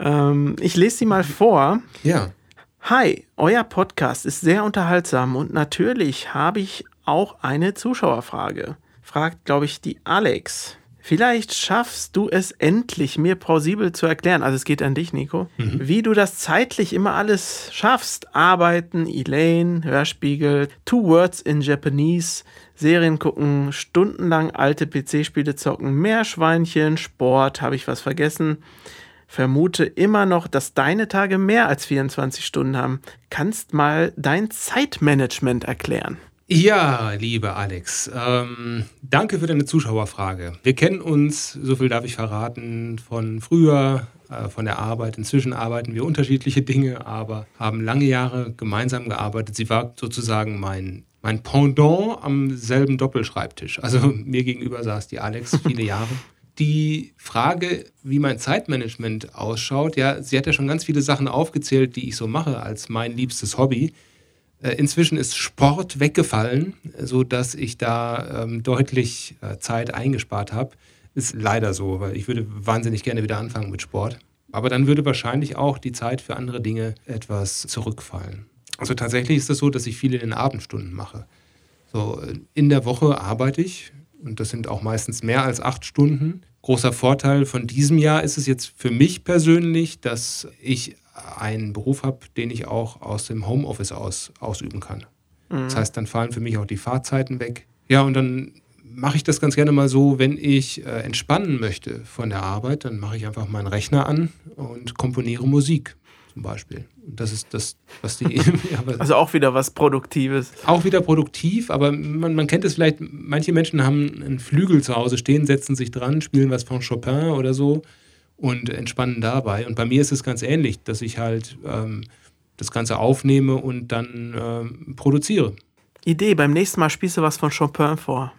Ähm, ich lese sie mal vor. Ja. Hi, euer Podcast ist sehr unterhaltsam und natürlich habe ich auch eine Zuschauerfrage. Fragt, glaube ich, die Alex. Vielleicht schaffst du es endlich, mir plausibel zu erklären, also es geht an dich, Nico, mhm. wie du das zeitlich immer alles schaffst. Arbeiten, Elaine, Hörspiegel, Two Words in Japanese, Serien gucken, stundenlang alte PC-Spiele zocken, Meerschweinchen, Sport, habe ich was vergessen. Vermute immer noch, dass deine Tage mehr als 24 Stunden haben. Kannst mal dein Zeitmanagement erklären. Ja, liebe Alex, ähm, danke für deine Zuschauerfrage. Wir kennen uns, so viel darf ich verraten, von früher, äh, von der Arbeit. Inzwischen arbeiten wir unterschiedliche Dinge, aber haben lange Jahre gemeinsam gearbeitet. Sie war sozusagen mein, mein Pendant am selben Doppelschreibtisch. Also *laughs* mir gegenüber saß die Alex viele *laughs* Jahre. Die Frage, wie mein Zeitmanagement ausschaut, ja, sie hat ja schon ganz viele Sachen aufgezählt, die ich so mache als mein liebstes Hobby. Äh, inzwischen ist Sport weggefallen, sodass ich da ähm, deutlich äh, Zeit eingespart habe. Ist leider so, weil ich würde wahnsinnig gerne wieder anfangen mit Sport. Aber dann würde wahrscheinlich auch die Zeit für andere Dinge etwas zurückfallen. Also tatsächlich ist es das so, dass ich viel in den Abendstunden mache. So, äh, in der Woche arbeite ich und das sind auch meistens mehr als acht Stunden. Großer Vorteil von diesem Jahr ist es jetzt für mich persönlich, dass ich einen Beruf habe, den ich auch aus dem Homeoffice aus ausüben kann. Mhm. Das heißt, dann fallen für mich auch die Fahrzeiten weg. Ja, und dann mache ich das ganz gerne mal so, wenn ich äh, entspannen möchte von der Arbeit, dann mache ich einfach meinen Rechner an und komponiere Musik. zum Beispiel. Und das ist das, was die. *laughs* *laughs* ja, Also auch wieder was Produktives. auch wieder produktiv, aber man, man kennt es vielleicht, manche Menschen haben einen Flügel zu Hause stehen, setzen sich dran, spielen was von Chopin oder so und entspannen dabei. Und bei mir ist es ganz ähnlich, dass ich halt ähm, das Ganze aufnehme und dann ähm, produziere. Idee, beim nächsten Mal spielst du was von Chopin vor.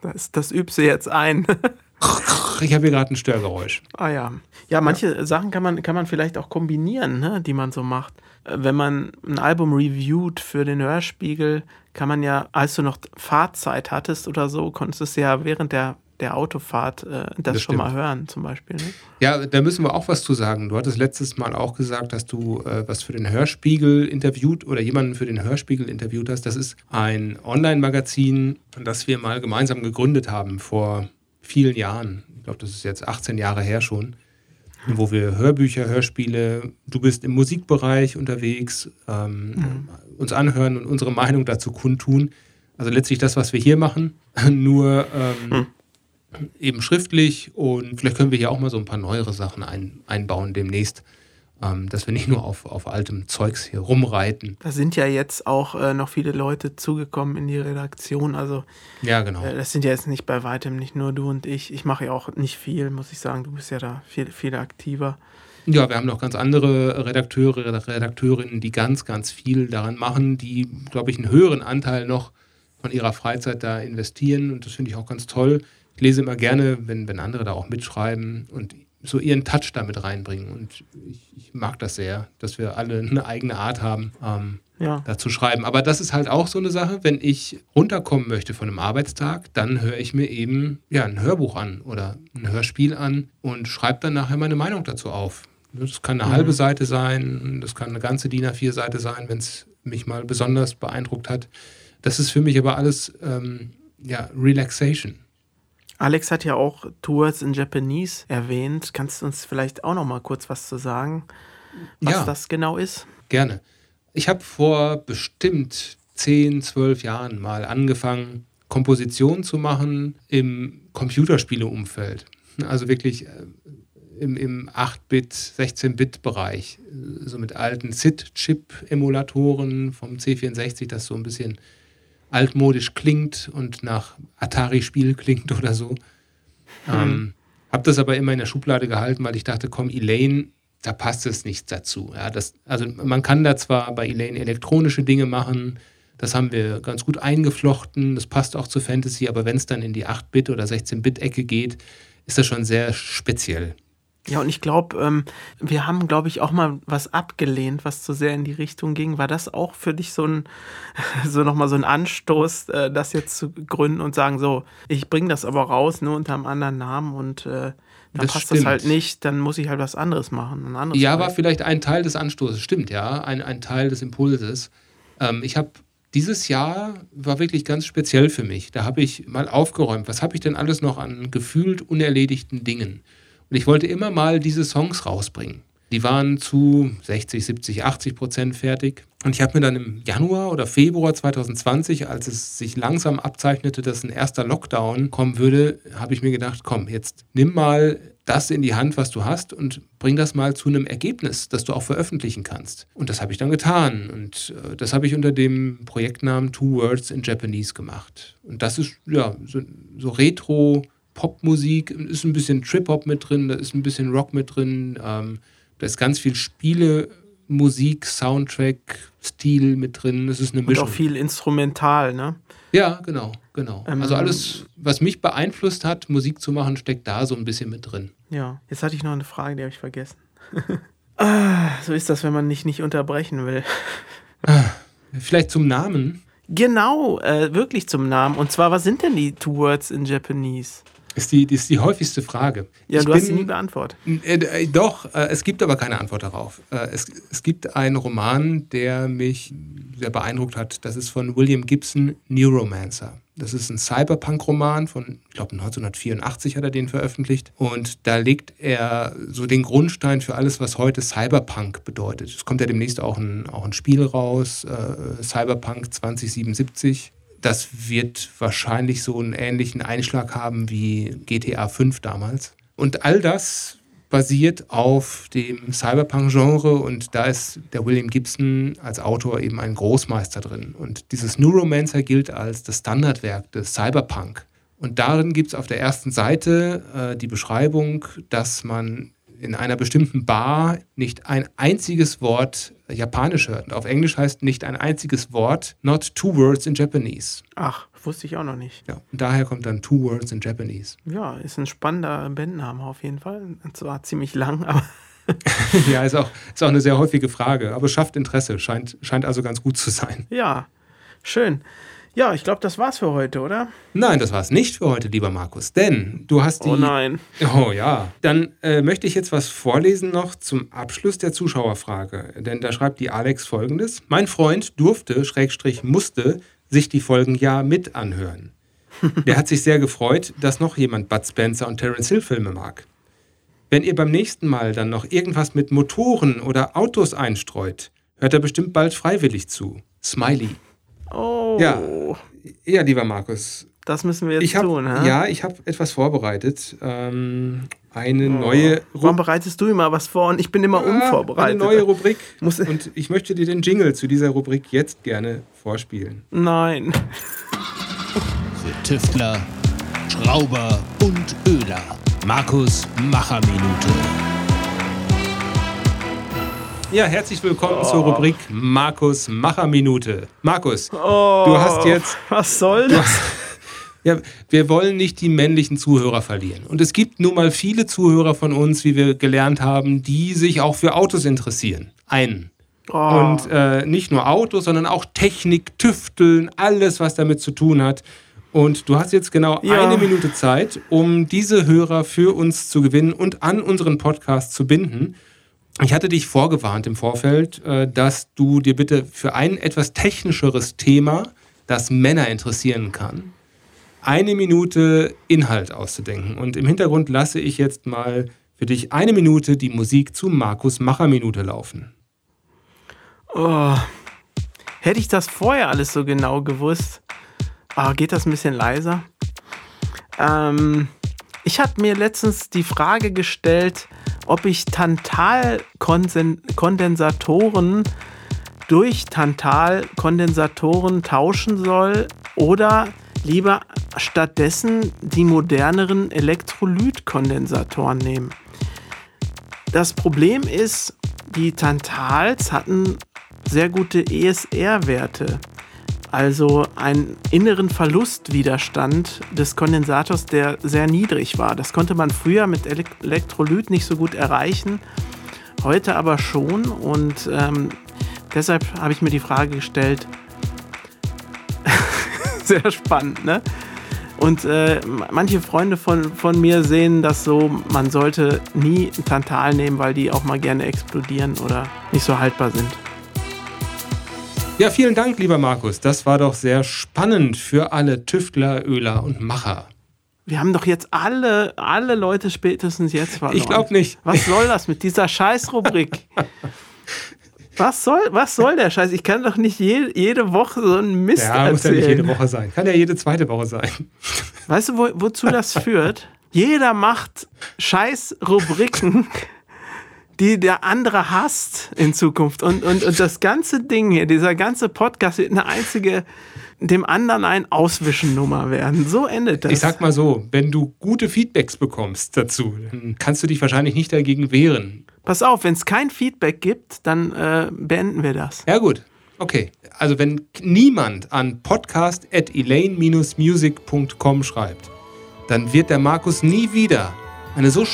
Das, das übst du jetzt ein. Ich habe hier gerade ein Störgeräusch. Ah ja. Ja, manche Sachen kann man, kann man vielleicht auch kombinieren, ne, die man so macht. Wenn man ein Album reviewt für den Hörspiegel, kann man ja, als du noch Fahrzeit hattest oder so, konntest du es ja während der, der Autofahrt äh, das, Das schon mal stimmt. hören, zum Beispiel. Ne? Ja, da müssen wir auch was zu sagen. Du hattest letztes Mal auch gesagt, dass du äh, was für den Hörspiegel interviewt oder jemanden für den Hörspiegel interviewt hast. Das ist ein Online-Magazin, das wir mal gemeinsam gegründet haben vor vielen Jahren. Ich glaube, das ist jetzt 18 Jahre her schon. Wo wir Hörbücher, Hörspiele, du bist im Musikbereich unterwegs, ähm, uns anhören und unsere Meinung dazu kundtun. Also letztlich das, was wir hier machen, *laughs* nur ähm, eben schriftlich und vielleicht können wir hier auch mal so ein paar neuere Sachen ein, einbauen demnächst, ähm, dass wir nicht nur auf, auf altem Zeugs hier rumreiten. Da sind ja jetzt auch äh, noch viele Leute zugekommen in die Redaktion. Also Ja, genau. äh, das sind ja jetzt nicht bei weitem nicht nur du und ich. Ich mache ja auch nicht viel, muss ich sagen. Du bist ja da viel, viel aktiver. Ja, wir haben noch ganz andere Redakteure, Redakteurinnen, die ganz, ganz viel daran machen, die, glaube ich, einen höheren Anteil noch von ihrer Freizeit da investieren und das finde ich auch ganz toll. Ich lese immer gerne, wenn, wenn andere da auch mitschreiben und so ihren Touch damit reinbringen und ich, ich mag das sehr, dass wir alle eine eigene Art haben. Ähm, Ja. dazu schreiben. Aber das ist halt auch so eine Sache, wenn ich runterkommen möchte von einem Arbeitstag, dann höre ich mir eben ja, ein Hörbuch an oder ein Hörspiel an und schreibe dann nachher meine Meinung dazu auf. Das kann eine halbe Seite sein, das kann eine ganze DIN A4-Seite sein, wenn es mich mal besonders beeindruckt hat. Das ist für mich aber alles ähm, ja, Relaxation. Alex hat ja auch Tours in Japanese erwähnt. Kannst du uns vielleicht auch noch mal kurz was zu sagen, was Ja. das genau ist? Gerne. Ich habe vor bestimmt 10, 12 Jahren mal angefangen, Kompositionen zu machen im Computerspieleumfeld. Also wirklich äh, im, im 8-Bit, 16-Bit-Bereich. So mit alten SID-Chip-Emulatoren vom C64, das so ein bisschen altmodisch klingt und nach Atari-Spiel *laughs* klingt oder so. Ähm, habe das aber immer in der Schublade gehalten, weil ich dachte, komm, Elaine, da passt es nicht dazu. Ja, das, also man kann da zwar bei Elaine elektronische Dinge machen, das haben wir ganz gut eingeflochten, das passt auch zu Fantasy, aber wenn es dann in die 8-Bit- oder 16-Bit-Ecke geht, ist das schon sehr speziell. Ja, und ich glaube, ähm, wir haben, glaube ich, auch mal was abgelehnt, was zu sehr in die Richtung ging. War das auch für dich so ein, *laughs* so nochmal so ein Anstoß, äh, das jetzt zu gründen und sagen, so, ich bringe das aber raus, nur unter einem anderen Namen und äh, dann Das passt stimmt. das halt nicht, dann muss ich halt was anderes machen. Anderes Ja, war Projekt. vielleicht ein Teil des Anstoßes, stimmt, ja, ein, ein Teil des Impulses. Ähm, ich habe dieses Jahr war wirklich ganz speziell für mich. Da habe ich mal aufgeräumt, was habe ich denn alles noch an gefühlt unerledigten Dingen? Und ich wollte immer mal diese Songs rausbringen. Die waren zu 60, 70, 80 Prozent fertig. Und ich habe mir dann im Januar oder Februar 2020, als es sich langsam abzeichnete, dass ein erster Lockdown kommen würde, habe ich mir gedacht, komm, jetzt nimm mal das in die Hand, was du hast und bring das mal zu einem Ergebnis, das du auch veröffentlichen kannst. Und das habe ich dann getan. Und äh, das habe ich unter dem Projektnamen Two Words in Japanese gemacht. Und das ist ja so, so Retro. Popmusik, ist ein bisschen Trip-Hop mit drin, da ist ein bisschen Rock mit drin, ähm, da ist ganz viel Spiele, Musik, Soundtrack, Stil mit drin. Es ist eine Und Mischung. auch viel instrumental, ne? Ja, genau, genau. Ähm, also alles, was mich beeinflusst hat, Musik zu machen, steckt da so ein bisschen mit drin. Ja. Jetzt hatte ich noch eine Frage, die habe ich vergessen. *laughs* ah, so ist das, wenn man dich nicht unterbrechen will. Vielleicht zum Namen. Genau, äh, wirklich zum Namen. Und zwar, was sind denn die Two Words in Japanese? Ist die, ist die häufigste Frage. Ja, Ich du hast sie bin- nie beantwortet. Äh, äh, doch, äh, es gibt aber keine Antwort darauf. Äh, es, es gibt einen Roman, der mich sehr beeindruckt hat. Das ist von William Gibson, Neuromancer. Das ist ein Cyberpunk-Roman von, ich glaube, 1984 hat er den veröffentlicht. Und da legt er so den Grundstein für alles, was heute Cyberpunk bedeutet. Es kommt ja demnächst auch ein, auch ein Spiel raus, äh, Cyberpunk 2077. Das wird wahrscheinlich so einen ähnlichen Einschlag haben wie GTA 5 damals. Und all das basiert auf dem Cyberpunk-Genre und da ist der William Gibson als Autor eben ein Großmeister drin. Und dieses Neuromancer gilt als das Standardwerk des Cyberpunk. Und darin gibt es auf der ersten Seite äh, die Beschreibung, dass man in einer bestimmten Bar nicht ein einziges Wort Japanisch hört. Und auf Englisch heißt nicht ein einziges Wort, not two words in Japanese. Ach, wusste ich auch noch nicht. Ja, und daher kommt dann two words in Japanese. Ja, ist ein spannender Bandname auf jeden Fall. Zwar ziemlich lang, aber *laughs* ja, ist auch, ist auch eine sehr häufige Frage, aber schafft Interesse, scheint, scheint also ganz gut zu sein. ja, schön. Ja, ich glaube, das war's für heute, oder? Nein, das war es nicht für heute, lieber Markus, denn du hast die. Oh nein. Oh ja. Dann äh, möchte ich jetzt was vorlesen noch zum Abschluss der Zuschauerfrage. Denn da schreibt die Alex folgendes: Mein Freund durfte, Schrägstrich musste, sich die Folgen ja mit anhören. *laughs* Der hat sich sehr gefreut, dass noch jemand Bud Spencer und Terence Hill Filme mag. Wenn ihr beim nächsten Mal dann noch irgendwas mit Motoren oder Autos einstreut, hört er bestimmt bald freiwillig zu. Smiley. Oh. Ja. Ja, lieber Markus, Das müssen wir jetzt ich hab, tun, hä? Ja, ich habe etwas vorbereitet. Ähm, eine neue Warum bereitest du immer was vor und ich bin immer Ah, unvorbereitet? Eine neue Rubrik. *laughs* Muss- und ich möchte dir den Jingle zu dieser Rubrik jetzt gerne vorspielen. Nein. Für Tüftler, Schrauber und Öler. Markus Macherminute. Ja, herzlich willkommen zur Rubrik Markus Macherminute. Markus, Oh, du hast jetzt. Was soll das? Ja, wir wollen nicht die männlichen Zuhörer verlieren. Und es gibt nun mal viele Zuhörer von uns, wie wir gelernt haben, die sich auch für Autos interessieren. Einen. Oh. Und äh, nicht nur Autos, sondern auch Technik, Tüfteln, alles, was damit zu tun hat. Und du hast jetzt genau Ja. eine Minute Zeit, um diese Hörer für uns zu gewinnen und an unseren Podcast zu binden. Ich hatte dich vorgewarnt im Vorfeld, äh, dass du dir bitte für ein etwas technischeres Thema, das Männer interessieren kann, eine Minute Inhalt auszudenken. Und im Hintergrund lasse ich jetzt mal für dich eine Minute die Musik zu Markus Macher Minute laufen. Oh. Hätte ich das vorher alles so genau gewusst. Ah, geht das ein bisschen leiser? Ähm, ich habe mir letztens die Frage gestellt, ob ich Tantalkondensatoren durch Tantalkondensatoren tauschen soll oder lieber stattdessen die moderneren Elektrolytkondensatoren nehmen. Das Problem ist, die Tantals hatten sehr gute ESR-Werte, also einen inneren Verlustwiderstand des Kondensators, der sehr niedrig war. Das konnte man früher mit Elek Elektrolyt nicht so gut erreichen, heute aber schon und ähm, deshalb habe ich mir die Frage gestellt, *laughs* sehr spannend, ne? Und äh, manche Freunde von, von mir sehen das so, man sollte nie Tantal nehmen, weil die auch mal gerne explodieren oder nicht so haltbar sind. Ja, vielen Dank, lieber Markus. Das war doch sehr spannend für alle Tüftler, Öler und Macher. Wir haben doch jetzt alle, alle Leute spätestens jetzt verloren. Ich glaube nicht. Was soll das mit dieser Scheißrubrik? Was soll, was soll der Scheiß? Ich kann doch nicht je, jede Woche so einen Mist Ja, muss ja erzählen. nicht jede Woche sein. Kann ja jede zweite Woche sein. Weißt du, wo, wozu das führt? Jeder macht scheiß Rubriken, die der andere hasst in Zukunft. Und, und, und das ganze Ding hier, dieser ganze Podcast wird eine einzige, dem anderen ein Auswischen-Nummer werden. So endet das. Ich sag mal so, wenn du gute Feedbacks bekommst dazu, dann kannst du dich wahrscheinlich nicht dagegen wehren. Pass auf, wenn es kein Feedback gibt, dann äh, beenden wir das. Ja, gut. Okay. Also, wenn niemand an podcast.elaine-music.com schreibt, dann wird der Markus nie wieder eine so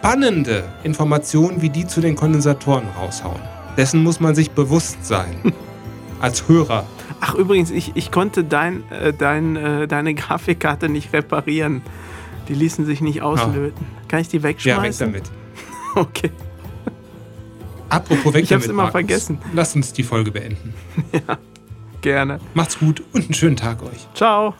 spannende Information wie die zu den Kondensatoren raushauen. Dessen muss man sich bewusst sein. *laughs* Als Hörer. Ach, übrigens, ich, ich konnte dein, äh, dein, äh, deine Grafikkarte nicht reparieren. Die ließen sich nicht auslöten. Kann ich die Ja, weg wegschmeißen? damit. *laughs* Okay. Apropos weg Ich hab's damit, immer Markus. vergessen. Lasst uns die Folge beenden. *laughs* Gerne. Macht's gut und einen schönen Tag euch. Ciao.